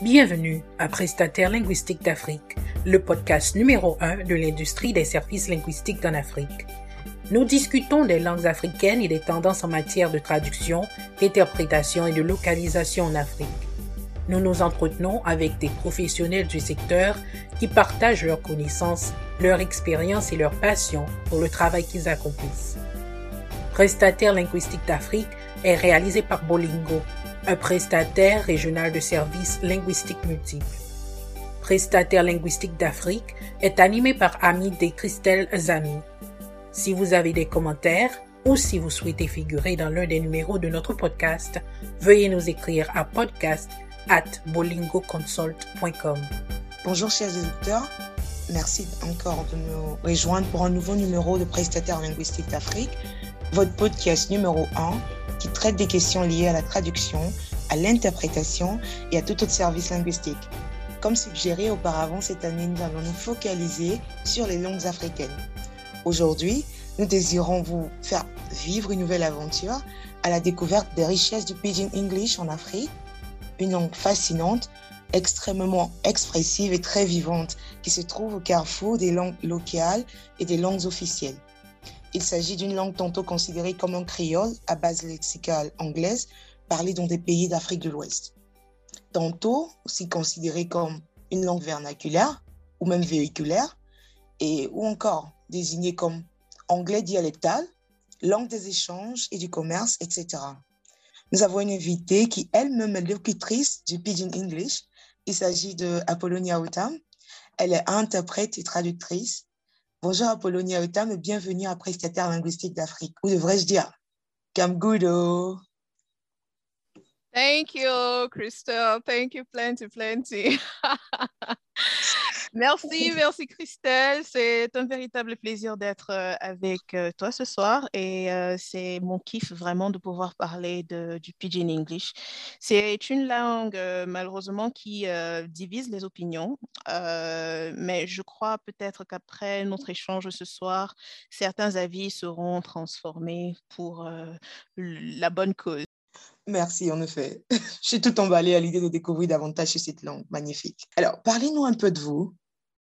Bienvenue à Prestataire linguistique d'Afrique, le podcast numéro 1 de l'industrie des services linguistiques en Afrique. Nous discutons des langues africaines et des tendances en matière de traduction, d'interprétation et de localisation en Afrique. Nous nous entretenons avec des professionnels du secteur qui partagent leurs connaissances, leur expérience et leur passion pour le travail qu'ils accomplissent. Prestataire linguistique d'Afrique est réalisé par Bolingo, un prestataire régional de services linguistiques multiples. Prestataire linguistique d'Afrique est animé par Ami et Christelle Zami. Si vous avez des commentaires ou si vous souhaitez figurer dans l'un des numéros de notre podcast, veuillez nous écrire à podcast at bolingoconsult.com. Bonjour chers auditeurs, merci encore de nous rejoindre pour un nouveau numéro de Prestataire linguistique d'Afrique, votre podcast numéro 1 qui traite des questions liées à la traduction, à l'interprétation et à tout autre service linguistique. Comme suggéré auparavant cette année, nous allons nous focaliser sur les langues africaines. Aujourd'hui, nous désirons vous faire vivre une nouvelle aventure à la découverte des richesses du Pidgin English en Afrique, une langue fascinante, extrêmement expressive et très vivante qui se trouve au carrefour des langues locales et des langues officielles. Il s'agit d'une langue tantôt considérée comme un créole à base lexicale anglaise parlée dans des pays d'Afrique de l'Ouest. Tantôt aussi considérée comme une langue vernaculaire ou même véhiculaire et ou encore désignée comme anglais dialectal, langue des échanges et du commerce, etc. Nous avons une invitée qui elle-même est locutrice du Pidgin English. Il s'agit de Apollonia Otam. Elle est interprète et traductrice Bonjour Apollonia Otam et bienvenue à Prestataire linguistique d'Afrique. Ou devrais-je dire Kamgudo. Thank you, Christelle. Thank you plenty, plenty. merci, merci Christelle. C'est un véritable plaisir d'être euh, avec euh, toi ce soir et euh, c'est mon kiff vraiment de pouvoir parler de, du Pidgin English. C'est une langue malheureusement qui divise les opinions, mais je crois peut-être qu'après notre échange ce soir, certains avis seront transformés pour la bonne cause. Merci, en effet. Je suis tout emballée à l'idée de découvrir davantage cette langue. Magnifique. Alors, parlez-nous un peu de vous.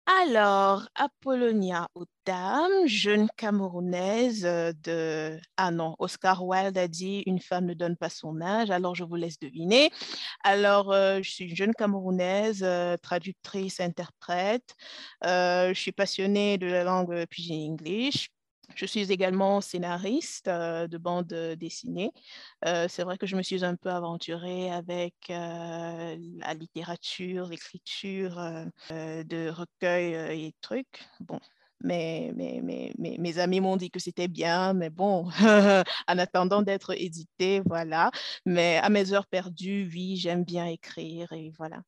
Alors, Apollonia Otam, jeune Camerounaise de... Ah non, Oscar Wilde a dit « Une femme ne donne pas son âge », alors je vous laisse deviner. Alors, je suis une jeune Camerounaise, traductrice, interprète. je suis passionnée de la langue pidgin English. Je suis également scénariste de bande dessinée. c'est vrai que je me suis un peu aventurée avec la littérature, l'écriture de recueils et trucs. Bon, mes, mes, mes amis m'ont dit que c'était bien, mais bon, en attendant d'être édité, voilà. Mais à mes heures perdues, oui, j'aime bien écrire et voilà.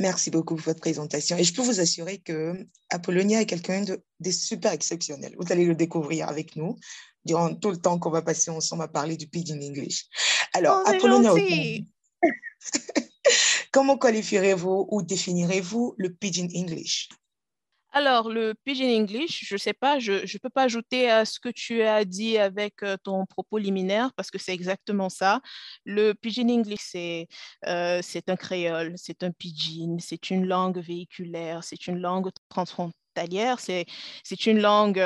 Merci beaucoup pour votre présentation. Et je peux vous assurer que Apollonia est quelqu'un de, de, super exceptionnel. Vous allez le découvrir avec nous durant tout le temps qu'on va passer ensemble à parler du Pidgin English. Alors, oh, Apollonia, comment qualifierez-vous ou définirez-vous le Pidgin English? Alors, le Pidgin English, je ne sais pas, je ne peux pas ajouter à ce que tu as dit avec ton propos liminaire parce que c'est exactement ça. Le Pidgin English, c'est un créole, c'est un pidgin, c'est une langue véhiculaire, c'est une langue transfrontalière, c'est une langue...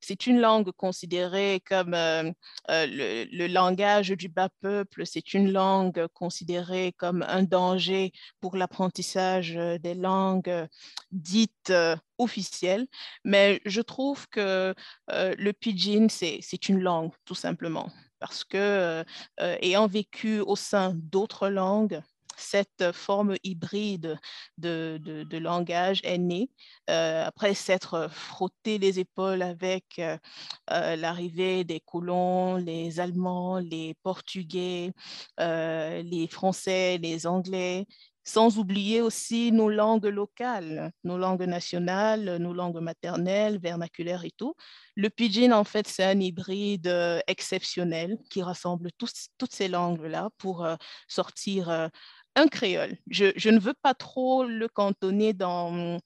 c'est une langue considérée comme euh, euh, le, langage du bas peuple, c'est une langue considérée comme un danger pour l'apprentissage euh, des langues dites officielles. Mais je trouve que le pidgin, c'est une langue, tout simplement, parce que ayant vécu au sein d'autres langues, cette forme hybride de, de, langage est née euh, après s'être frotté les épaules avec euh, euh, l'arrivée des colons, les Allemands, les Portugais, les Français, les Anglais, sans oublier aussi nos langues locales, nos langues nationales, nos langues maternelles, vernaculaires et tout. Le pidgin, en fait, c'est un hybride exceptionnel qui rassemble toutes ces langues-là pour sortir un créole. Je, ne veux pas trop le cantonner dans,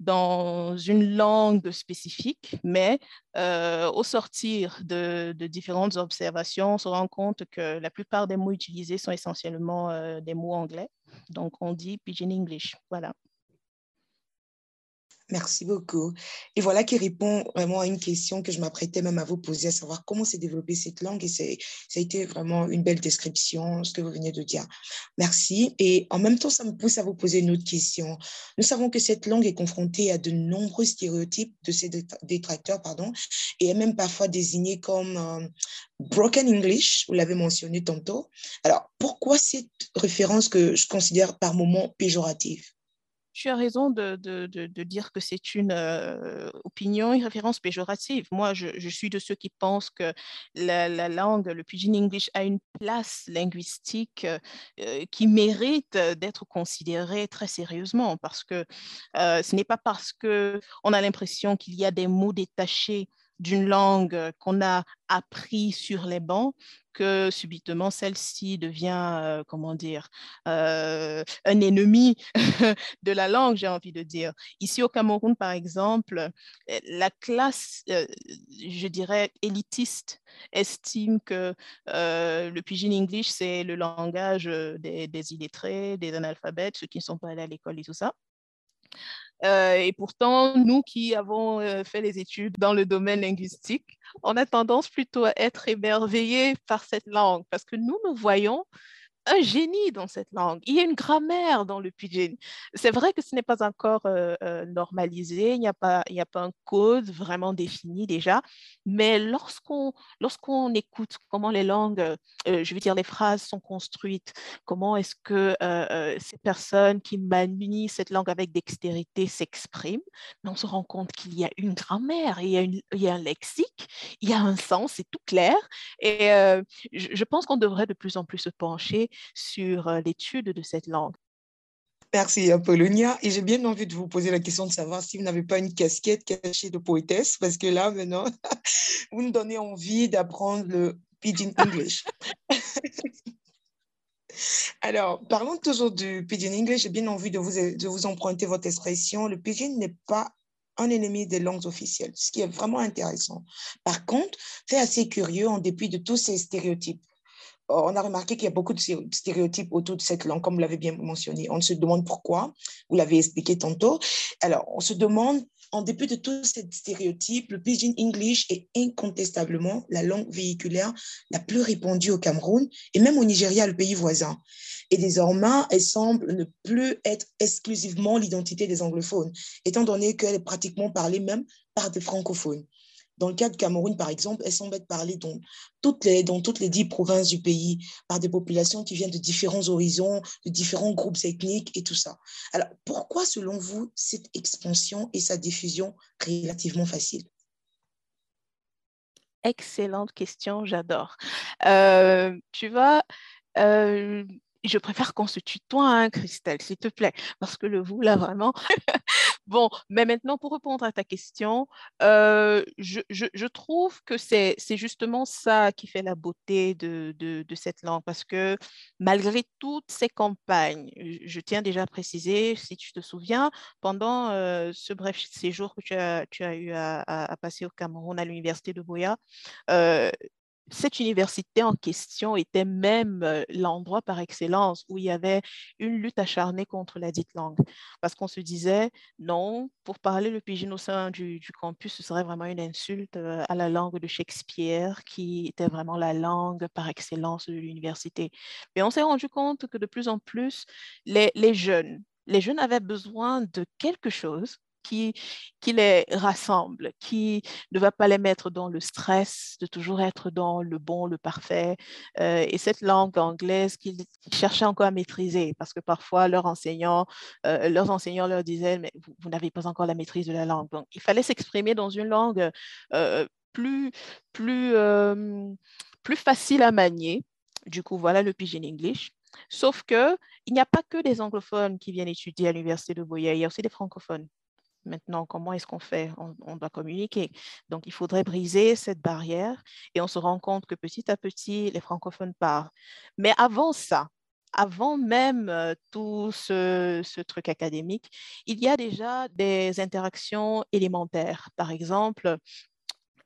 dans une langue spécifique, mais euh, au sortir de, différentes observations, on se rend compte que la plupart des mots utilisés sont essentiellement euh, des mots anglais. Donc, on dit Pidgin English. Voilà. Merci beaucoup. Et voilà qui répond vraiment à une question que je m'apprêtais même à vous poser, à savoir comment s'est développée cette langue. Et ça a été vraiment une belle description, ce que vous venez de dire. Merci. Et en même temps, ça me pousse à vous poser une autre question. Nous savons que cette langue est confrontée à de nombreux stéréotypes de ses détracteurs, pardon, et est même parfois désignée comme euh, broken English, vous l'avez mentionné tantôt. Alors, pourquoi cette référence que je considère par moments péjorative? Tu as raison de, dire que c'est une euh, opinion, une référence péjorative. Moi, je, suis de ceux qui pensent que la, langue, le pidgin English, a une place linguistique euh, qui mérite d'être considérée très sérieusement parce que euh, ce n'est pas parce qu'on a l'impression qu'il y a des mots détachés d'une langue qu'on a appris sur les bancs que subitement celle-ci devient, euh, comment dire, euh, un ennemi de la langue, j'ai envie de dire. Ici au Cameroun, par exemple, la classe, euh, je dirais, élitiste estime que le pidgin English, c'est le langage des, des illettrés, des analphabètes, ceux qui ne sont pas allés à l'école et tout ça. Euh, et pourtant, nous qui avons euh, fait les études dans le domaine linguistique, on a tendance plutôt à être émerveillés par cette langue parce que nous, nous voyons un génie dans cette langue. Il y a une grammaire dans le pidgin. C'est vrai que ce n'est pas encore euh, euh, normalisé, il n'y a, pas, a pas un code vraiment défini déjà, mais lorsqu'on lorsqu'on écoute comment les langues, euh, je veux dire les phrases sont construites, comment est-ce que ces personnes qui manient cette langue avec dextérité s'expriment, on se rend compte qu'il y a une grammaire, il y a, une, il y a un lexique, il y a un sens, c'est tout clair. Et je pense qu'on devrait de plus en plus se pencher sur euh, l'étude de cette langue. Merci Apollonia. Et j'ai bien envie de vous poser la question de savoir si vous n'avez pas une casquette cachée de poétesse, parce que là, maintenant, vous nous donnez envie d'apprendre le Pidgin English. Alors, parlons toujours du Pidgin English. J'ai bien envie de vous, de vous emprunter votre expression. Le Pidgin n'est pas un ennemi des langues officielles, ce qui est vraiment intéressant. Par contre, c'est assez curieux en dépit de tous ces stéréotypes on a remarqué qu'il y a beaucoup de stéréotypes autour de cette langue, comme vous l'avez bien mentionné. On se demande pourquoi, vous l'avez expliqué tantôt. Alors, on se demande, en dépit de tous ces stéréotypes, le Pidgin English est incontestablement la langue véhiculaire la plus répandue au Cameroun et même au Nigeria, le pays voisin. Et désormais, elle semble ne plus être exclusivement l'identité des anglophones, étant donné qu'elle est pratiquement parlée même par des francophones. Dans le cas de Cameroun, par exemple, elles semblent être parlées dans toutes, les, dans toutes les dix provinces du pays par des populations qui viennent de différents horizons, de différents groupes ethniques et tout ça. Alors, pourquoi, selon vous, cette expansion et sa diffusion relativement facile? Excellente question, j'adore. Euh, tu vois, euh, je préfère qu'on se tutoie, hein, Christelle, s'il te plaît, parce que le vous, là, vraiment. bon, mais maintenant, pour répondre à ta question, euh, je, trouve que c'est justement ça qui fait la beauté de, cette langue, parce que malgré toutes ces campagnes, je tiens déjà à préciser, si tu te souviens, pendant euh, ce bref séjour que tu as, eu à, passer au Cameroun, à l'université de Boya, euh, cette université en question était même euh, l'endroit par excellence où il y avait une lutte acharnée contre la dite langue. Parce qu'on se disait, non, pour parler le pidgin au sein du, campus, ce serait vraiment une insulte euh, à la langue de Shakespeare, qui était vraiment la langue par excellence de l'université. Mais on s'est rendu compte que de plus en plus, les, jeunes, les jeunes avaient besoin de quelque chose qui, les rassemble, qui ne va pas les mettre dans le stress de toujours être dans le bon, le parfait. Euh, et cette langue anglaise qu'ils cherchaient encore à maîtriser, parce que parfois leurs enseignants, euh, leurs enseignants leur disaient, mais vous, n'avez pas encore la maîtrise de la langue. Donc, il fallait s'exprimer dans une langue euh, plus, plus, plus facile à manier. Du coup, voilà le Pidgin English. Sauf que il n'y a pas que des anglophones qui viennent étudier à l'université de Boya, il y a aussi des francophones. Maintenant, comment est-ce qu'on fait? On, doit communiquer. Donc, il faudrait briser cette barrière et on se rend compte que petit à petit, les francophones parlent. Mais avant ça, avant même tout ce, ce, truc académique, il y a déjà des interactions élémentaires. Par exemple,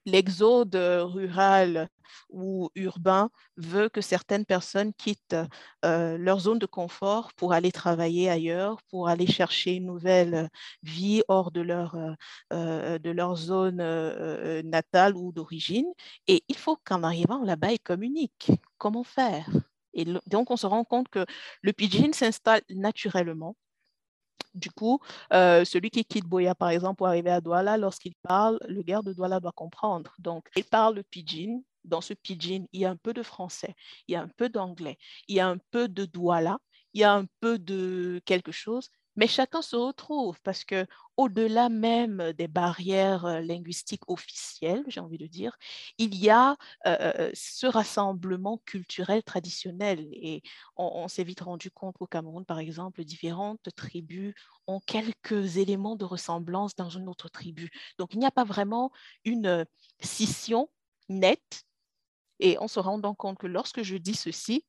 l'exode rural ou urbain veut que certaines personnes quittent euh, leur zone de confort pour aller travailler ailleurs, pour aller chercher une nouvelle vie hors de leur, euh, zone euh, natale ou d'origine. Et il faut qu'en arrivant là-bas, ils communiquent. Comment faire et donc, on se rend compte que le pidgin s'installe naturellement du coup, euh, celui qui quitte Boya, par exemple, pour arriver à Douala, lorsqu'il parle, le garde de Douala doit comprendre. Donc, il parle le pidgin. Dans ce pidgin, il y a un peu de français, il y a un peu d'anglais, il y a un peu de Douala, il y a un peu de quelque chose, mais chacun se retrouve parce que au-delà même des barrières linguistiques officielles, j'ai envie de dire, il y a ce rassemblement culturel traditionnel. Et on, s'est vite rendu compte qu'au Cameroun, par exemple, différentes tribus ont quelques éléments de ressemblance dans une autre tribu. Donc, il n'y a pas vraiment une scission nette. Et on se rend donc compte que lorsque je dis ceci,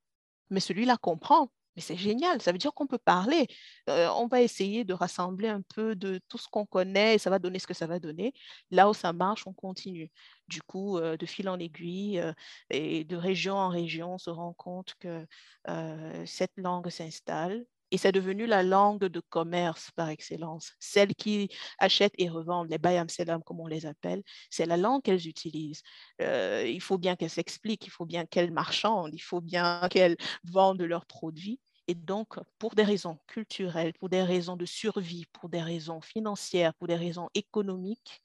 mais celui-là comprend, mais c'est génial, ça veut dire qu'on peut parler. Euh, on va essayer de rassembler un peu de tout ce qu'on connaît et ça va donner ce que ça va donner. Là où ça marche, on continue. Du coup, euh, de fil en aiguille euh, et de région en région, on se rend compte que cette langue s'installe et c'est devenu la langue de commerce par excellence. Celles qui achètent et revendent, les bayam selam comme on les appelle, c'est la langue qu'elles utilisent. Euh, il faut bien qu'elles s'expliquent, il faut bien qu'elles marchandent, il faut bien qu'elles vendent leurs produits. Et donc, pour des raisons culturelles, pour des raisons de survie, pour des raisons financières, pour des raisons économiques,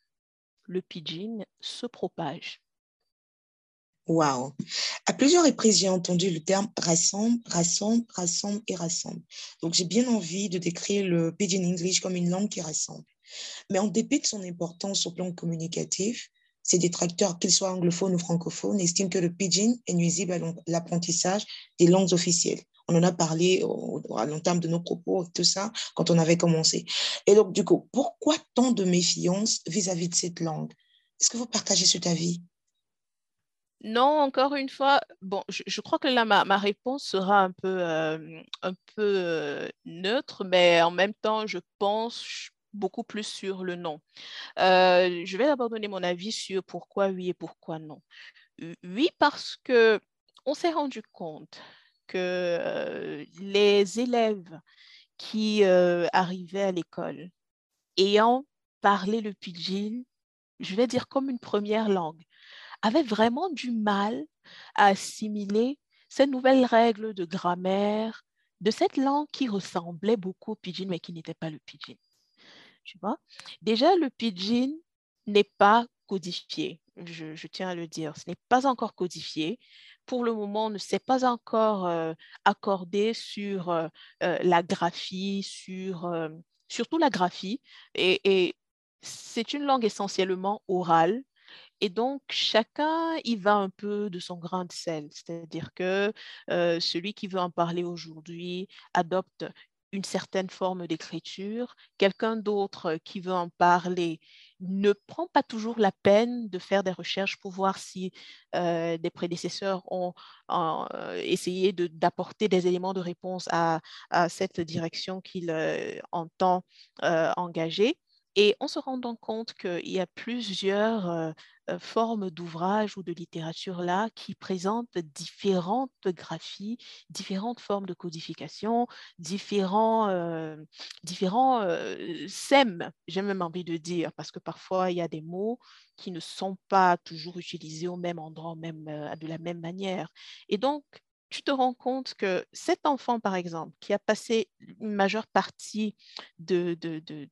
le pidgin se propage. Waouh À plusieurs reprises, j'ai entendu le terme rassemble, rassemble, rassemble et rassemble. Donc, j'ai bien envie de décrire le Pidgin English comme une langue qui rassemble. Mais en dépit de son importance au plan communicatif, ces détracteurs, qu'ils soient anglophones ou francophones, estiment que le Pidgin est nuisible à l'apprentissage des langues officielles. On en a parlé à l'entame de nos propos, tout ça, quand on avait commencé. Et donc, du coup, pourquoi tant de méfiance vis-à-vis -vis de cette langue? Est-ce que vous partagez cet avis? Non, encore une fois, bon, je, crois que là, ma, réponse sera un peu, euh, euh, neutre, mais en même temps, je pense beaucoup plus sur le non. Euh, je vais d'abord donner mon avis sur pourquoi oui et pourquoi non. Oui, parce que on s'est rendu compte que les élèves qui arrivaient à l'école ayant parlé le pidgin, je vais dire comme une première langue, avait vraiment du mal à assimiler ces nouvelles règles de grammaire de cette langue qui ressemblait beaucoup au pidgin, mais qui n'était pas le pidgin. Tu vois? Déjà, le pidgin n'est pas codifié, je, tiens à le dire. Ce n'est pas encore codifié. Pour le moment, on ne s'est pas encore euh, accordé sur euh, euh, la graphie, sur, surtout la graphie. et c'est une langue essentiellement orale et donc, chacun y va un peu de son grain de sel. C'est-à-dire que celui qui veut en parler aujourd'hui adopte une certaine forme d'écriture. Quelqu'un d'autre qui veut en parler ne prend pas toujours la peine de faire des recherches pour voir si des prédécesseurs ont essayé d'apporter des éléments de réponse à, à cette direction qu'il entend engager. Et on se rend donc compte qu'il y a plusieurs formes d'ouvrages ou de littérature là qui présentent différentes graphies, différentes formes de codification, différents, différents sèmes, j'ai même envie de dire, parce que parfois il y a des mots qui ne sont pas toujours utilisés au même endroit, même, de la même manière. Et donc, tu te rends compte que cet enfant, par exemple, qui a passé une majeure partie de, de, de,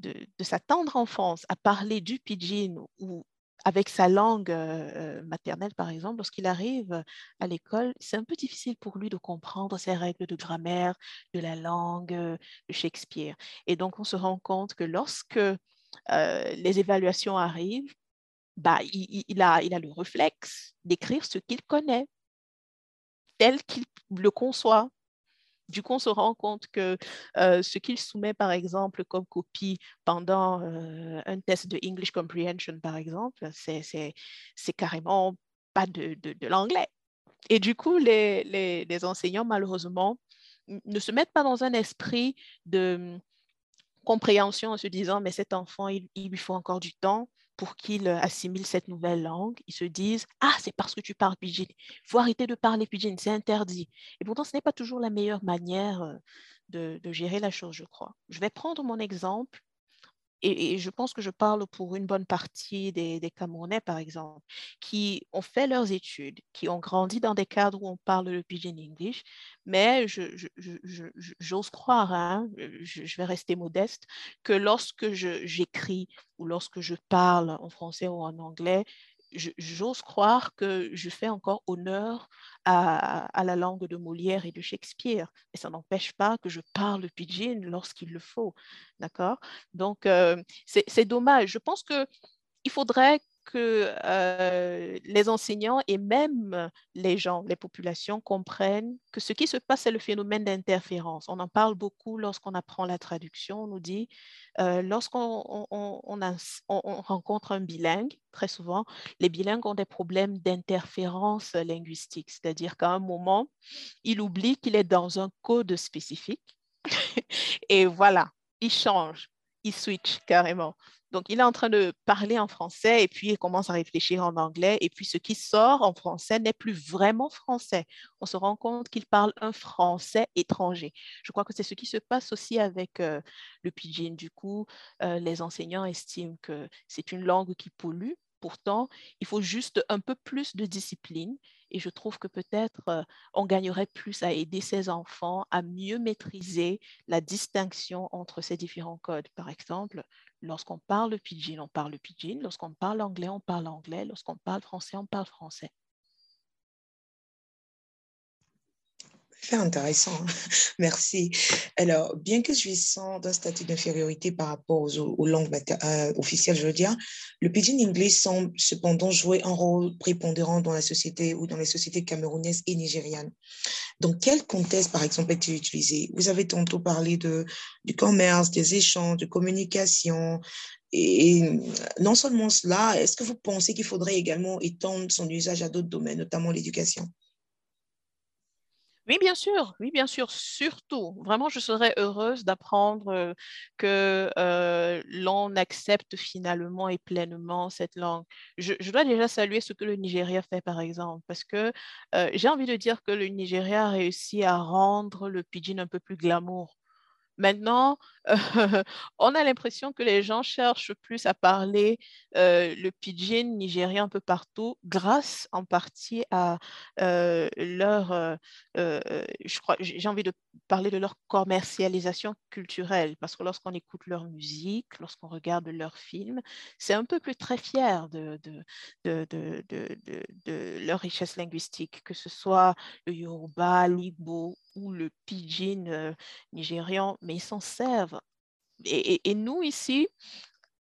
de sa tendre enfance à parler du pidgin ou avec sa langue euh, maternelle, par exemple, lorsqu'il arrive à l'école, c'est un peu difficile pour lui de comprendre ces règles de grammaire, de la langue, de Shakespeare. Et donc, on se rend compte que lorsque euh, les évaluations arrivent, bah, il, il, a, il a le réflexe d'écrire ce qu'il connaît tel qu'il le conçoit. Du coup, on se rend compte que euh, ce qu'il soumet, par exemple, comme copie pendant euh, un test de English Comprehension, par exemple, c'est carrément pas de, l'anglais. Et du coup, les, enseignants, malheureusement, ne se mettent pas dans un esprit de hum, compréhension en se disant, mais cet enfant, il, lui faut encore du temps pour qu'il assimile cette nouvelle langue. Ils se disent, ah, c'est parce que tu parles pidgin. Il faut arrêter de parler pidgin, c'est interdit. Et pourtant, ce n'est pas toujours la meilleure manière euh, de, de gérer la chose, je crois. Je vais prendre mon exemple et, je pense que je parle pour une bonne partie des, Camerounais, par exemple, qui ont fait leurs études, qui ont grandi dans des cadres où on parle le pidgin English, mais j'ose croire, hein, je, vais rester modeste, que lorsque j'écris ou lorsque je parle en français ou en anglais, j'ose croire que je fais encore honneur à, la langue de Molière et de Shakespeare. Et ça n'empêche pas que je parle pidgin lorsqu'il le faut. D'accord? Donc, euh, c'est dommage. Je pense qu'il faudrait que euh, les enseignants et même les gens, les populations comprennent que ce qui se passe, c'est le phénomène d'interférence. On en parle beaucoup lorsqu'on apprend la traduction. On nous dit, euh, lorsqu'on on, rencontre un bilingue, très souvent, les bilingues ont des problèmes d'interférence linguistique, c'est-à-dire qu'à un moment, il oublie qu'il est dans un code spécifique. et voilà, il change, il switch carrément. Donc, il est en train de parler en français et puis il commence à réfléchir en anglais. Et puis, ce qui sort en français n'est plus vraiment français. On se rend compte qu'il parle un français étranger. Je crois que c'est ce qui se passe aussi avec euh, le pidgin. Du coup, euh, les enseignants estiment que c'est une langue qui pollue. Pourtant, il faut juste un peu plus de discipline et je trouve que peut-être euh, on gagnerait plus à aider ces enfants à mieux maîtriser la distinction entre ces différents codes. Par exemple, Lorsqu'on parle pidgin, on parle pidgin. Lorsqu'on parle anglais, on parle anglais. Lorsqu'on parle français, on parle français. C'est intéressant. Merci. Alors, bien que jouissant d'un statut d'infériorité par rapport aux, langues euh, officielles, je veux dire, le pidgin anglais semble cependant jouer un rôle prépondérant dans la société ou dans les sociétés camerounaises et nigérianes. Dans quel contexte, par exemple, est-il utilisé? Vous avez tantôt parlé de, du commerce, des échanges, de communication. Et non seulement cela, est-ce que vous pensez qu'il faudrait également étendre son usage à d'autres domaines, notamment l'éducation? Oui, bien sûr, oui, bien sûr, surtout. Vraiment, je serais heureuse d'apprendre euh, que euh, l'on accepte finalement et pleinement cette langue. Je, dois déjà saluer ce que le Nigeria fait, par exemple, parce que euh, j'ai envie de dire que le Nigeria a réussi à rendre le pidgin un peu plus glamour. Maintenant, on a l'impression que les gens cherchent plus à parler euh, le pidgin nigérien un peu partout, grâce en partie à euh, leur, euh, j'ai envie de parler de leur commercialisation culturelle, parce que lorsqu'on écoute leur musique, lorsqu'on regarde leurs films, c'est un peu plus très fier de, leur richesse linguistique, que ce soit le Yoruba, l'Igbo ou le pidgin nigérian, mais ils s'en servent. Et, nous, ici,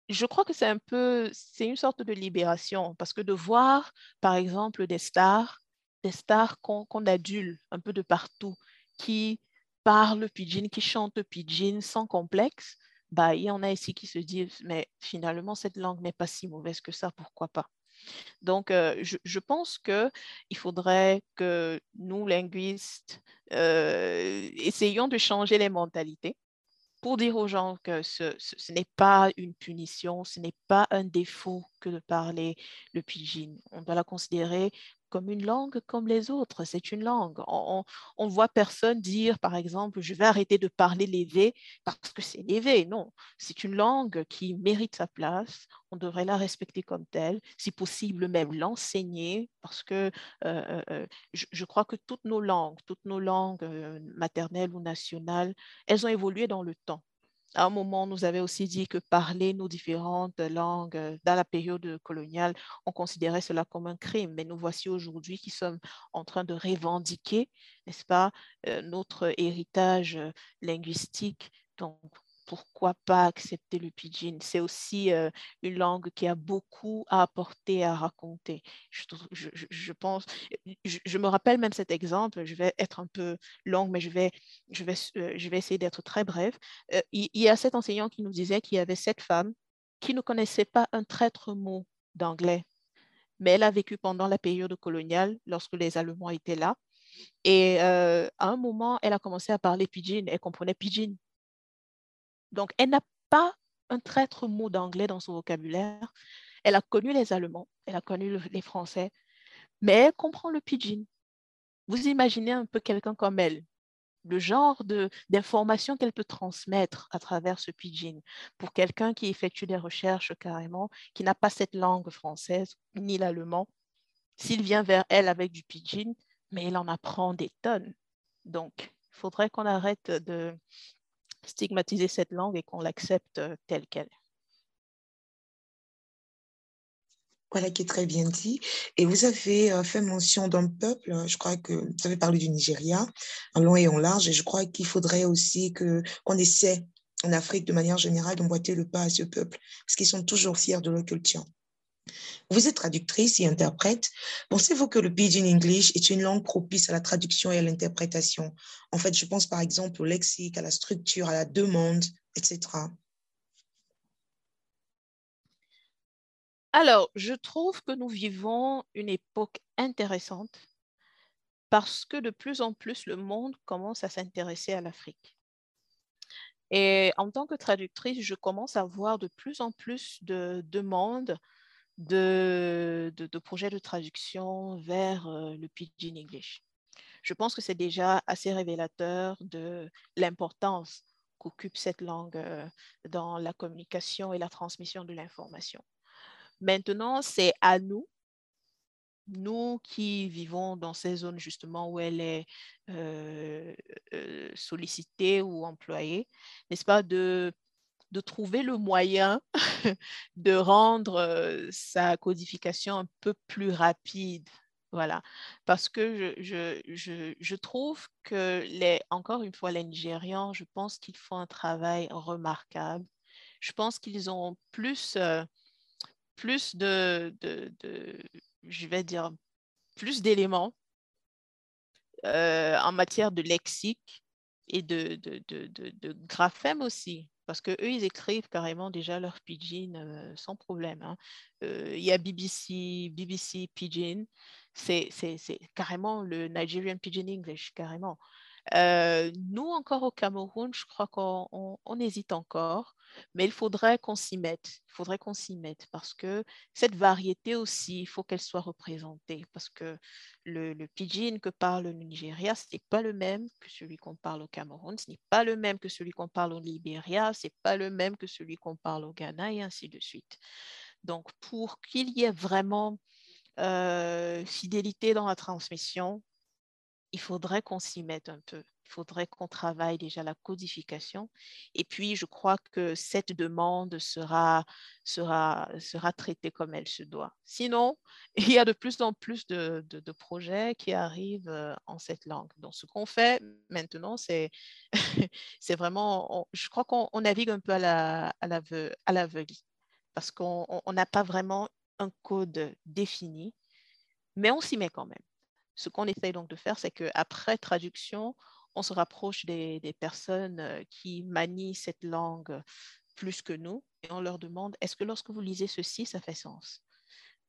je crois que c'est un peu, c'est une sorte de libération, parce que de voir, par exemple, des stars, des stars qu'on adule un peu de partout, qui parlent pidgin, qui chantent pidgin sans complexe, bah, il y en a ici qui se disent, mais finalement, cette langue n'est pas si mauvaise que ça, pourquoi pas? Donc, euh, je, je, pense qu'il faudrait que nous, linguistes, euh, essayons de changer les mentalités pour dire aux gens que ce, n'est pas une punition, ce n'est pas un défaut que de parler le pidgin. On doit la considérer comme une langue comme les autres. C'est une langue. On ne voit personne dire, par exemple, je vais arrêter de parler l'évé parce que c'est l'évé. Non, c'est une langue qui mérite sa place. On devrait la respecter comme telle, si possible même l'enseigner, parce que euh, euh, euh, je, je, crois que toutes nos langues, toutes nos langues maternelles ou nationales, elles ont évolué dans le temps à un moment, on nous avait aussi dit que parler nos différentes langues euh, dans la période coloniale, on considérait cela comme un crime. Mais nous voici aujourd'hui qui sommes en train de revendiquer, n'est-ce pas, euh, notre héritage euh, linguistique. Pourquoi pas accepter le pidgin? C'est aussi euh, une langue qui a beaucoup à apporter, à raconter. Je, pense, je, me rappelle même cet exemple, je vais être un peu longue, mais je vais, je vais, euh, je vais essayer d'être très brève. Euh, il, y a cet enseignant qui nous disait qu'il y avait cette femme qui ne connaissait pas un traître mot d'anglais mais elle a vécu pendant la période coloniale, lorsque les Allemands étaient là. Et à un moment, elle a commencé à parler pidgin, elle comprenait pidgin. Donc, elle n'a pas un traître mot d'anglais dans son vocabulaire. Elle a connu les Allemands, elle a connu les Français, mais elle comprend le pidgin. Vous imaginez un peu quelqu'un comme elle, le genre d'informations qu'elle peut transmettre à travers ce pidgin pour quelqu'un qui effectue des recherches carrément, qui n'a pas cette langue française ni l'allemand. S'il vient vers elle avec du pidgin, mais il en apprend des tonnes. Donc, il faudrait qu'on arrête de stigmatiser cette langue et qu'on l'accepte telle qu'elle. Voilà qui est très bien dit. Et vous avez euh, fait mention d'un peuple, je crois que vous avez parlé du Nigeria, en long et en large, et je crois qu'il faudrait aussi qu'on essaie en Afrique de manière générale d'emboîter le pas à ce peuple, parce qu'ils sont toujours fiers de leur culture. Vous êtes traductrice et interprète. Pensez-vous que le Pidgin English est une langue propice à la traduction et à l'interprétation? En fait, je pense par exemple au lexique, à la structure, à la demande, etc. Alors, je trouve que nous vivons une époque intéressante parce que de plus en plus, le monde commence à s'intéresser à l'Afrique. Et en tant que traductrice, je commence à voir de plus en plus de demandes de, projets de traduction vers euh, le Pidgin English. Je pense que c'est déjà assez révélateur de l'importance qu'occupe cette langue euh, dans la communication et la transmission de l'information. Maintenant, c'est à nous, nous qui vivons dans ces zones justement où elle est euh, sollicitée ou employée, n'est-ce pas, de, de trouver le moyen de rendre euh, sa codification un peu plus rapide. Voilà, parce que je, je, je, trouve que, les, encore une fois, les Nigérians, je pense qu'ils font un travail remarquable. Je pense qu'ils ont plus plus de, je vais dire, plus d'éléments euh, en matière de lexique et de, de, graphème aussi. Parce qu'eux, ils écrivent carrément déjà leur pidgin euh, sans problème. Hein. Euh, il y a BBC, BBC Pidgin, c'est carrément le Nigerian Pidgin English, carrément. Euh, nous, encore au Cameroun, je crois qu'on hésite encore, mais il faudrait qu'on s'y mette. Il faudrait qu'on s'y mette parce que cette variété aussi, il faut qu'elle soit représentée parce que le, le pidgin que parle le Nigeria, ce n'est pas le même que celui qu'on parle au Cameroun, ce n'est pas le même que celui qu'on parle au Libéria, ce n'est pas le même que celui qu'on parle au Ghana et ainsi de suite. Donc, pour qu'il y ait vraiment euh, fidélité dans la transmission, il faudrait qu'on s'y mette un peu. Il faudrait qu'on travaille déjà la codification. Et puis, je crois que cette demande sera, sera, sera traitée comme elle se doit. Sinon, il y a de plus en plus de, de, projets qui arrivent euh, en cette langue. Donc, ce qu'on fait maintenant, c'est vraiment, je crois qu'on navigue un peu à l'aveugle, à la, parce qu'on n'a pas vraiment un code défini, mais on s'y met quand même ce qu'on essaye donc de faire, c'est qu'après traduction, on se rapproche des, personnes euh, qui manient cette langue plus que nous et on leur demande est-ce que lorsque vous lisez ceci, ça fait sens?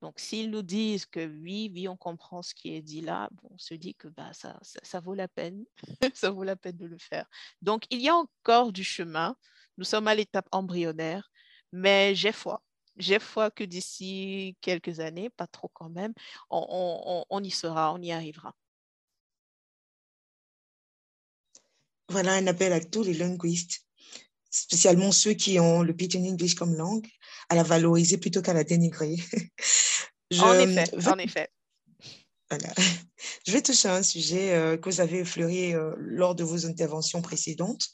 Donc, s'ils nous disent que oui, oui, on comprend ce qui est dit là, on se dit que bah, ça, ça vaut la peine, ça vaut la peine de le faire. Donc, il y a encore du chemin. Nous sommes à l'étape embryonnaire, mais j'ai foi j'ai foi que d'ici quelques années, pas trop quand même, on, y sera, on y arrivera. Voilà un appel à tous les linguistes, spécialement ceux qui ont le pidgin English comme langue, à la valoriser plutôt qu'à la dénigrer. en effet, en effet. Voilà. Je vais toucher à un sujet euh, que vous avez effleuré euh, lors de vos interventions précédentes.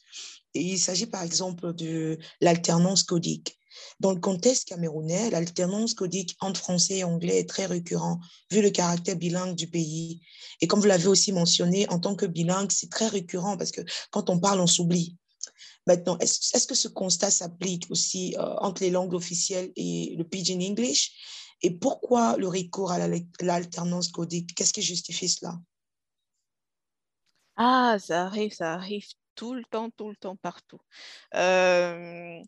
Et il s'agit par exemple de l'alternance codique. Dans le contexte camerounais, l'alternance codique entre français et anglais est très récurrent, vu le caractère bilingue du pays. Et comme vous l'avez aussi mentionné, en tant que bilingue, c'est très récurrent parce que quand on parle, on s'oublie. Maintenant, est-ce que ce constat s'applique aussi euh, entre les langues officielles et le pidgin English? Et pourquoi le recours à l'alternance codique? Qu'est-ce qui justifie cela? Ah, ça arrive, ça arrive tout le temps, tout le temps, partout. Euh,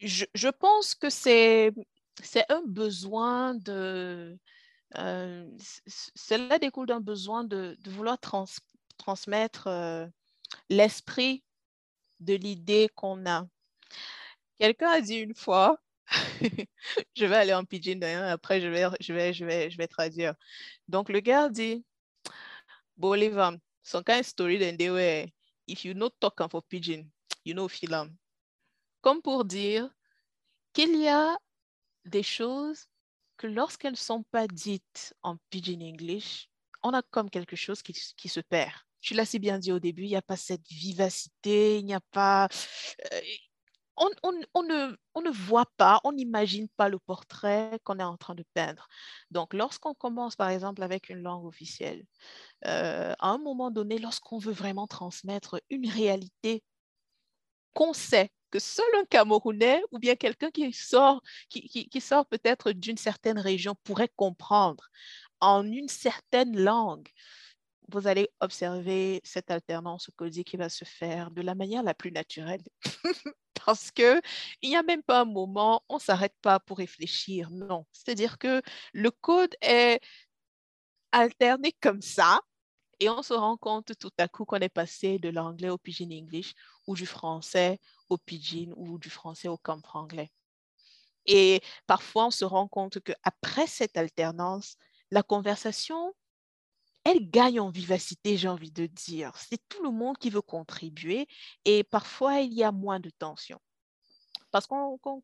je, pense que c'est un besoin de... cela découle d'un besoin de, vouloir transmettre l'esprit de l'idée qu'on a. Quelqu'un a dit une fois, je vais aller en pidgin après je vais, je, vais, je, vais, je vais traduire. Donc le gars dit, Bolivar, some kind of story then they were, if you know talk for pidgin, you know film. Comme pour dire qu'il y a des choses que lorsqu'elles ne sont pas dites en pidgin English, on a comme quelque chose qui, se perd. Tu l'as si bien dit au début, il n'y a pas cette vivacité, il n'y a pas... Euh, on, ne, voit pas, on n'imagine pas le portrait qu'on est en train de peindre. Donc, lorsqu'on commence, par exemple, avec une langue officielle, euh, à un moment donné, lorsqu'on veut vraiment transmettre une réalité qu'on sait que seul un Camerounais ou bien quelqu'un qui sort, qui, sort peut-être d'une certaine région pourrait comprendre en une certaine langue, vous allez observer cette alternance codique qui va se faire de la manière la plus naturelle. Parce qu'il n'y a même pas un moment, on ne s'arrête pas pour réfléchir. Non. C'est-à-dire que le code est alterné comme ça et on se rend compte tout à coup qu'on est passé de l'anglais au pidgin English ou du français au pidgin ou du français au camp anglais. Et parfois, on se rend compte qu'après cette alternance, la conversation elle gagne en vivacité, j'ai envie de dire. C'est tout le monde qui veut contribuer et parfois il y a moins de tension. Parce que,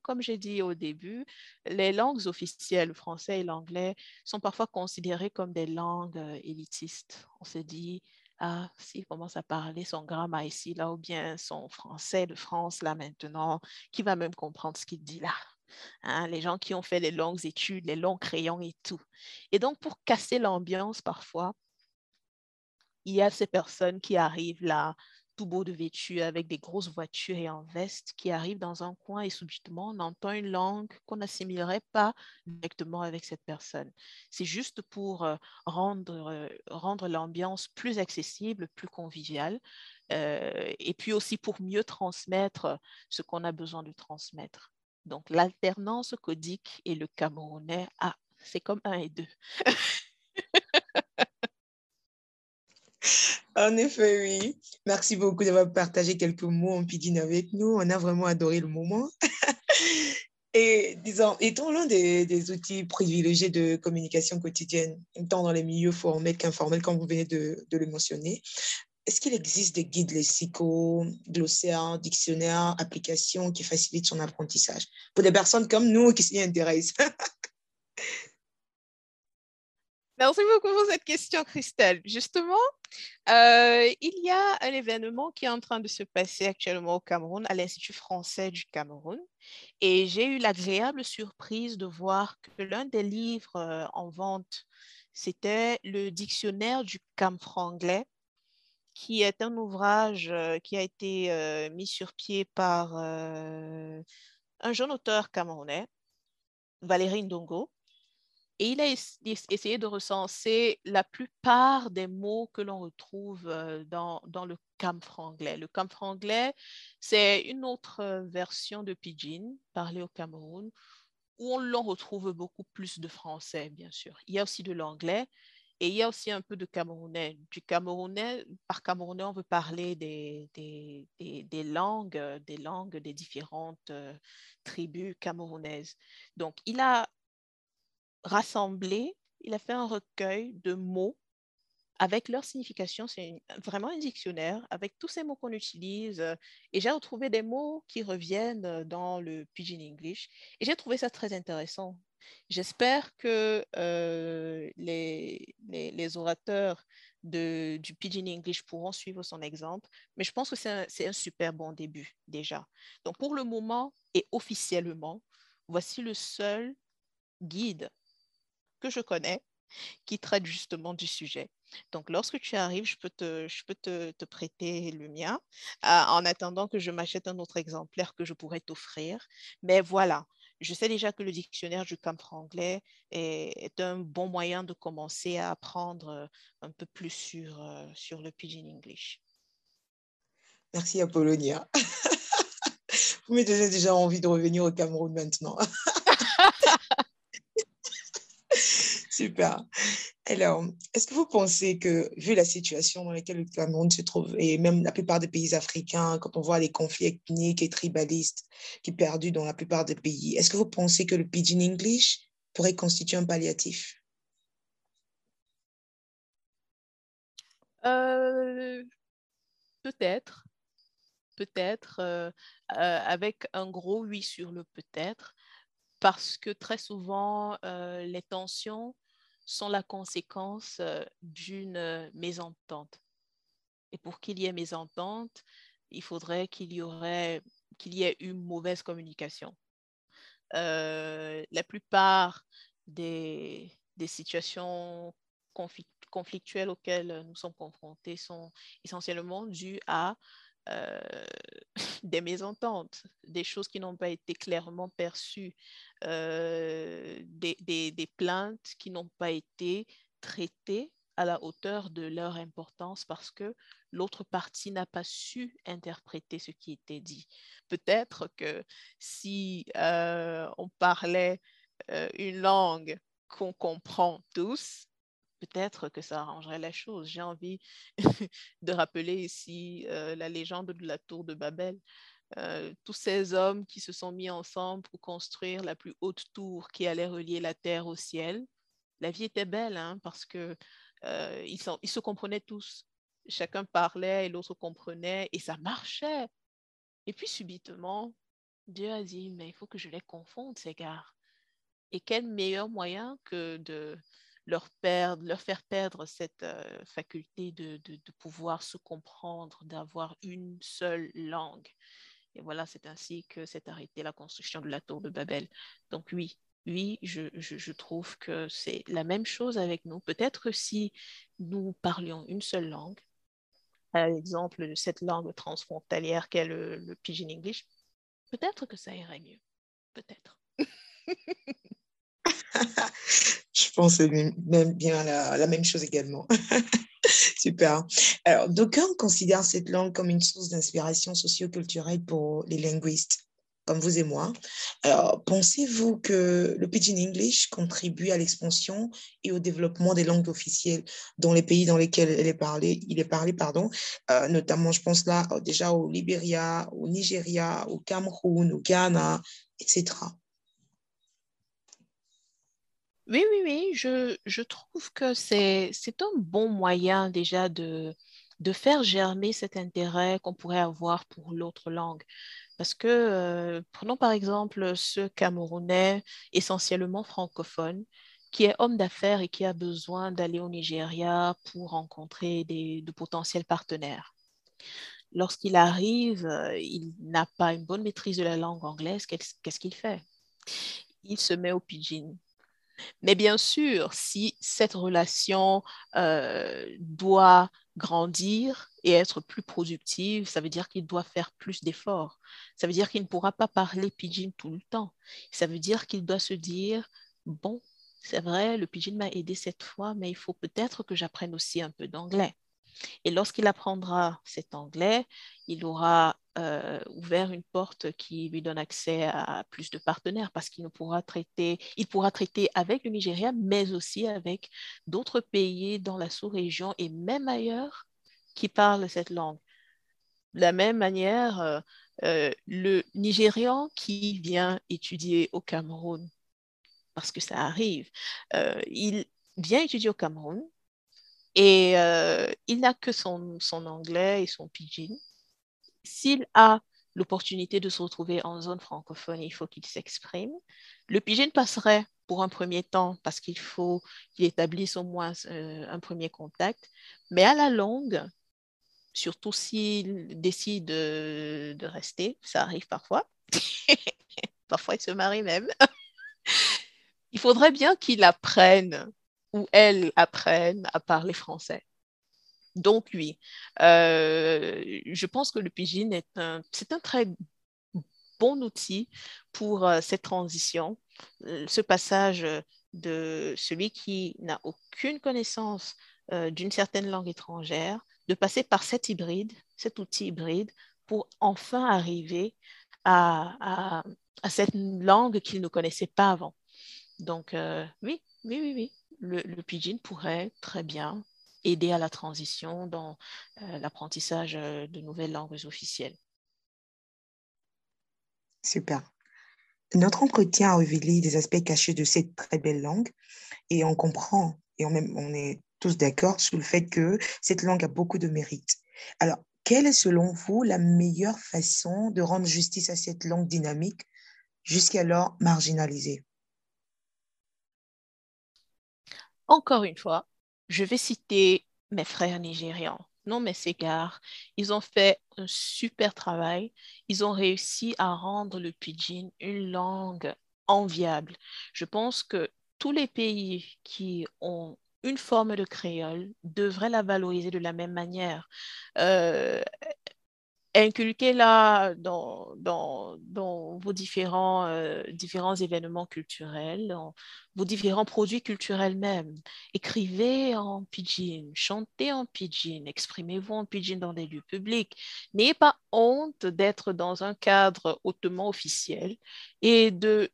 comme j'ai dit au début, les langues officielles, le français et l'anglais, sont parfois considérées comme des langues euh, élitistes. On se dit, ah, s'il commence à parler son grammaire ici, là, ou bien son français de France, là, maintenant, qui va même comprendre ce qu'il dit là? Hein, les gens qui ont fait les longues études, les longs crayons et tout. Et donc, pour casser l'ambiance, parfois, il y a ces personnes qui arrivent là, tout beau de vêtu, avec des grosses voitures et en veste, qui arrivent dans un coin et subitement on entend une langue qu'on n'assimilerait pas directement avec cette personne. C'est juste pour euh, rendre, euh, rendre l'ambiance plus accessible, plus conviviale, euh, et puis aussi pour mieux transmettre ce qu'on a besoin de transmettre. Donc l'alternance codique et le camerounais, ah, c'est comme un et deux. En effet, oui. Merci beaucoup d'avoir partagé quelques mots en pidgin avec nous. On a vraiment adoré le moment. Et disons, étant l'un des, outils privilégiés de communication quotidienne, tant dans les milieux formels qu'informels, comme vous venez de, de le mentionner, est-ce qu'il existe des guides lexicaux, glossaires, dictionnaires, applications qui facilitent son apprentissage pour des personnes comme nous qui s'y intéressent? Merci beaucoup pour cette question, Christelle. Justement, euh, il y a un événement qui est en train de se passer actuellement au Cameroun, à l'Institut français du Cameroun. Et j'ai eu l'agréable surprise de voir que l'un des livres euh, en vente, c'était le dictionnaire du camfranglais, qui est un ouvrage euh, qui a été mis sur pied par un jeune auteur camerounais, Valérie Ndongo et il a essayé de recenser la plupart des mots que l'on retrouve euh, dans, dans le camfranglais. Le camfranglais, c'est une autre euh, version de pidgin parlée au Cameroun où on l'on retrouve beaucoup plus de français, bien sûr. Il y a aussi de l'anglais et il y a aussi un peu de camerounais. Du camerounais, par camerounais, on veut parler des, des, des, langues, des langues des différentes euh, tribus camerounaises. Donc, il a rassemblé, il a fait un recueil de mots avec leur signification. C'est vraiment un dictionnaire avec tous ces mots qu'on utilise. Euh, et j'ai retrouvé des mots qui reviennent euh, dans le Pidgin English. Et j'ai trouvé ça très intéressant. J'espère que euh, les, les, orateurs de, du Pidgin English pourront suivre son exemple, mais je pense que c'est un, un super bon début déjà. Donc pour le moment et officiellement, voici le seul guide que je connais qui traite justement du sujet. Donc, lorsque tu arrives, je peux te, je peux te, te prêter le mien euh, en attendant que je m'achète un autre exemplaire que je pourrais t'offrir. Mais voilà, je sais déjà que le dictionnaire du camp anglais est, un bon moyen de commencer à apprendre euh, un peu plus sur, euh, sur le Pidgin English. Merci Apollonia. Vous donnez déjà envie de revenir au Cameroun maintenant. Super. Alors, est-ce que vous pensez que, vu la situation dans laquelle le Cameroun se trouve, et même la plupart des pays africains, quand on voit les conflits ethniques et tribalistes qui perdus dans la plupart des pays, est-ce que vous pensez que le Pidgin English pourrait constituer un palliatif? Euh, Peut-être. Peut-être, euh, euh, avec un gros oui sur le peut-être parce que très souvent, les tensions sont la conséquence euh, d'une euh, mésentente. Et pour qu'il y ait mésentente, il faudrait qu'il y, aurait, qu'il y ait une mauvaise communication. la plupart des, des situations conflictuelles auxquelles nous sommes confrontés sont essentiellement dues à euh, des mésententes, des choses qui n'ont pas été clairement perçues, euh, des, plaintes qui n'ont pas été traitées à la hauteur de leur importance parce que l'autre partie n'a pas su interpréter ce qui était dit. Peut-être que si euh, on parlait une langue qu'on comprend tous, peut-être que ça arrangerait la chose. J'ai envie de rappeler ici euh, la légende de la tour de Babel. Euh, tous ces hommes qui se sont mis ensemble pour construire la plus haute tour qui allait relier la terre au ciel. La vie était belle hein, parce que euh, ils, ils se comprenaient tous. Chacun parlait et l'autre comprenait et ça marchait. Et puis subitement, Dieu a dit, mais il faut que je les confonde, ces gars. Et quel meilleur moyen que de, leur, perdre, leur faire perdre cette euh, faculté de, de, pouvoir se comprendre, d'avoir une seule langue. Et voilà, c'est ainsi que s'est arrêtée la construction de la tour de Babel. Donc oui, oui, je, je, je trouve que c'est la même chose avec nous. Peut-être si nous parlions une seule langue, à l'exemple de cette langue transfrontalière qu'est le, le Pidgin English, peut-être que ça irait mieux. Peut-être. Je pense même bien la, même chose également. Super. Alors, d'aucuns considèrent cette langue comme une source d'inspiration socioculturelle pour les linguistes, comme vous et moi. Alors, pensez-vous que le Pidgin English contribue à l'expansion et au développement des langues officielles dans les pays dans lesquels elle est parlée, il est parlé, pardon, euh, notamment, je pense là déjà au Libéria, au Nigeria, au Cameroun, au Ghana, etc. Oui, oui, oui, je, je trouve que c'est, un bon moyen déjà de, de faire germer cet intérêt qu'on pourrait avoir pour l'autre langue. Parce que, euh, prenons par exemple ce Camerounais essentiellement francophone, qui est homme d'affaires et qui a besoin d'aller au Nigeria pour rencontrer des, de potentiels partenaires. Lorsqu'il arrive, euh, il n'a pas une bonne maîtrise de la langue anglaise, qu'est-ce qu'il fait? Il se met au pidgin mais bien sûr, si cette relation euh, doit grandir et être plus productive, ça veut dire qu'il doit faire plus d'efforts. Ça veut dire qu'il ne pourra pas parler pidgin tout le temps. Ça veut dire qu'il doit se dire, bon, c'est vrai, le pidgin m'a aidé cette fois, mais il faut peut-être que j'apprenne aussi un peu d'anglais. Et lorsqu'il apprendra cet anglais, il aura euh, ouvert une porte qui lui donne accès à plus de partenaires parce qu'il pourra traiter, il pourra traiter avec le Nigeria, mais aussi avec d'autres pays dans la sous-région et même ailleurs qui parlent cette langue. De la même manière, euh, euh, le Nigérian qui vient étudier au Cameroun, parce que ça arrive, il vient étudier au Cameroun, et il n'a que son, anglais et son pidgin. S'il a l'opportunité de se retrouver en zone francophone, il faut qu'il s'exprime. Le pidgin passerait pour un premier temps parce qu'il faut qu'il établisse au moins euh, un premier contact. Mais à la longue, surtout s'il décide de, rester, ça arrive parfois. parfois, il se marie même. il faudrait bien qu'il apprenne où elles apprennent à parler français. Donc oui, euh, je pense que le pidgin est un, c'est un très bon outil pour euh, cette transition, euh, ce passage de celui qui n'a aucune connaissance d'une certaine langue étrangère, de passer par cet hybride, cet outil hybride, pour enfin arriver à cette langue qu'il ne connaissait pas avant. Donc oui, oui, oui, oui. Le, le pidgin pourrait très bien aider à la transition dans euh, l'apprentissage euh, de nouvelles langues officielles. Super. Notre entretien a révélé des aspects cachés de cette très belle langue et on comprend et on, on est tous d'accord sur le fait que cette langue a beaucoup de mérite. Alors, quelle est selon vous la meilleure façon de rendre justice à cette langue dynamique jusqu'alors marginalisée? Encore une fois, je vais citer mes frères nigérians. Non, mais ces gars, ils ont fait un super travail. Ils ont réussi à rendre le pidgin une langue enviable. Je pense que tous les pays qui ont une forme de créole devraient la valoriser de la même manière. Euh, inculquez-la dans, vos différents, euh, différents événements culturels, dans vos différents produits culturels même. Écrivez en pidgin, chantez en pidgin, exprimez-vous en pidgin dans des lieux publics. N'ayez pas honte d'être dans un cadre hautement officiel et de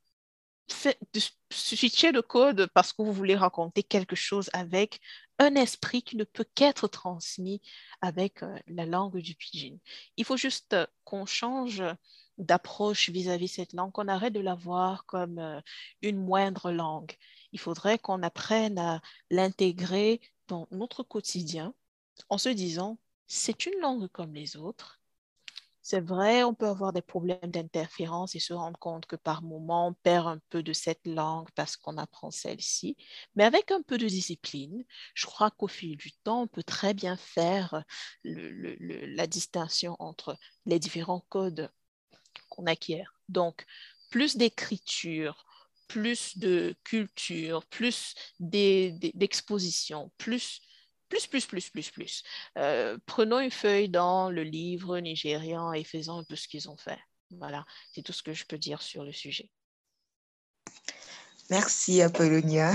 de switcher le code parce que vous voulez raconter quelque chose avec un esprit qui ne peut qu'être transmis avec euh, la langue du pidgin. Il faut juste euh, qu'on change d'approche vis-à-vis cette langue, qu'on arrête de la voir comme euh, une moindre langue. Il faudrait qu'on apprenne à l'intégrer dans notre quotidien en se disant, c'est une langue comme les autres, c'est vrai, on peut avoir des problèmes d'interférence et se rendre compte que par moment, on perd un peu de cette langue parce qu'on apprend celle-ci. Mais avec un peu de discipline, je crois qu'au fil du temps, on peut très bien faire la distinction entre les différents codes qu'on acquiert. Donc, plus d'écriture, plus de culture, plus d'exposition, plus plus, plus, plus, plus, plus. Euh, prenons une feuille dans le livre nigérian et faisons un peu ce qu'ils ont fait. Voilà, c'est tout ce que je peux dire sur le sujet. Merci, Apollonia.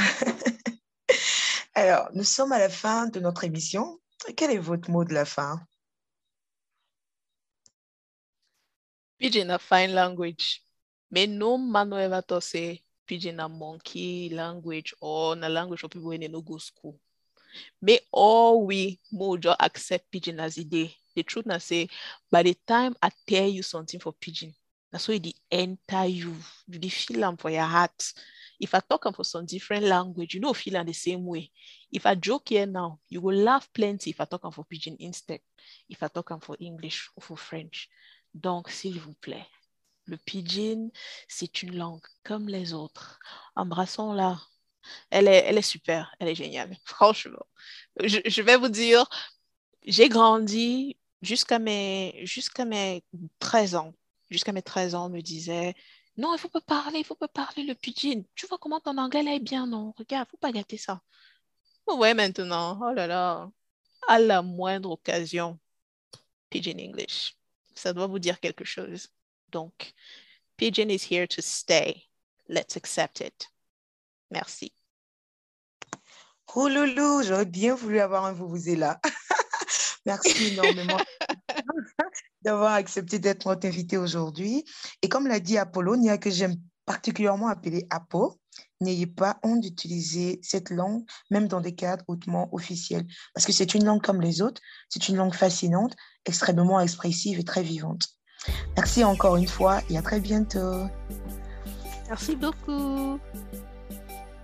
Alors, nous sommes à la fin de notre émission. Quel est votre mot de la fin? Pidgin a fine language. Mais no man ever to say pidgin a monkey language or na language of people in no go school. May all we mojo accept pidgin as a day. The truth na say, by the time I tell you something for pidgin, that's why it enter you. You feel them for your heart. If I talk for some different language, you know feel the same way. If I joke here now, you will laugh plenty if I talk for pidgin instead. If I talk for English or for French. Donc, s'il vous plaît, le pidgin, c'est une langue comme les autres. Embrassons-la, elle est, super, elle est géniale, franchement. Je, vais vous dire, j'ai grandi jusqu'à mes, jusqu'à mes 13 ans. Jusqu'à mes 13 ans, on me disait, non, il faut pas parler, il faut pas parler le pidgin. Tu vois comment ton anglais est bien, non? Regarde, faut pas gâter ça. Ouais, maintenant, oh là là, à la moindre occasion, pidgin English. Ça doit vous dire quelque chose. Donc, pidgin is here to stay. Let's accept it. Merci. Oh loulou, j'aurais bien voulu avoir un vous vous là. Merci énormément d'avoir accepté d'être notre invité aujourd'hui. Et comme l'a dit Apollonia, que j'aime particulièrement appeler Apo, n'ayez pas honte d'utiliser cette langue, même dans des cadres hautement officiels, parce que c'est une langue comme les autres, c'est une langue fascinante, extrêmement expressive et très vivante. Merci encore une fois et à très bientôt. Merci beaucoup.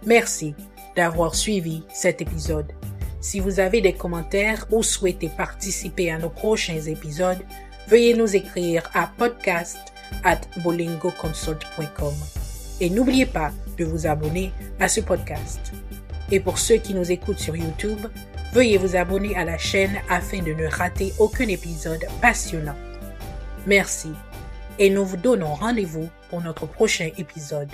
Merci d'avoir suivi cet épisode. Si vous avez des commentaires ou souhaitez participer à nos prochains épisodes, veuillez nous écrire à podcast at bolingoconsult.com. Et n'oubliez pas de vous abonner à ce podcast. Et pour ceux qui nous écoutent sur YouTube, veuillez vous abonner à la chaîne afin de ne rater aucun épisode passionnant. Merci. Et nous vous donnons rendez-vous pour notre prochain épisode.